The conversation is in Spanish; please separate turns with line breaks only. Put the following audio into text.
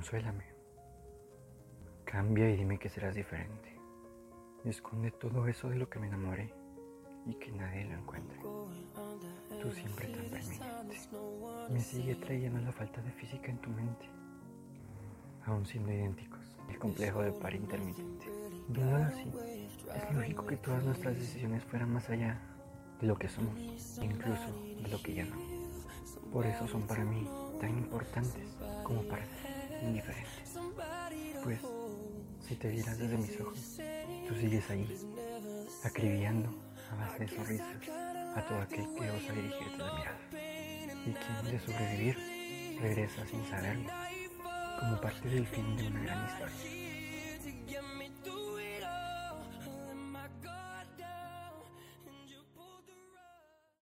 Consuélame. Cambia y dime que serás diferente. Esconde todo eso de lo que me enamoré y que nadie lo encuentre. Tú siempre tan permanente. Me sigue trayendo la falta de física en tu mente. Aún siendo idénticos, el complejo de par intermitente. Viéndolo así, es lógico que todas nuestras decisiones fueran más allá de lo que somos, incluso de lo que ya no. Por eso son para mí tan importantes como para ti indiferentes. Pues, si te vieras desde mis ojos, tú sigues ahí, acribillando a base de sonrisas a todo aquel que osa dirigirte la mirada. Y quien de sobrevivir regresa sin saberlo, como parte del fin de una gran historia.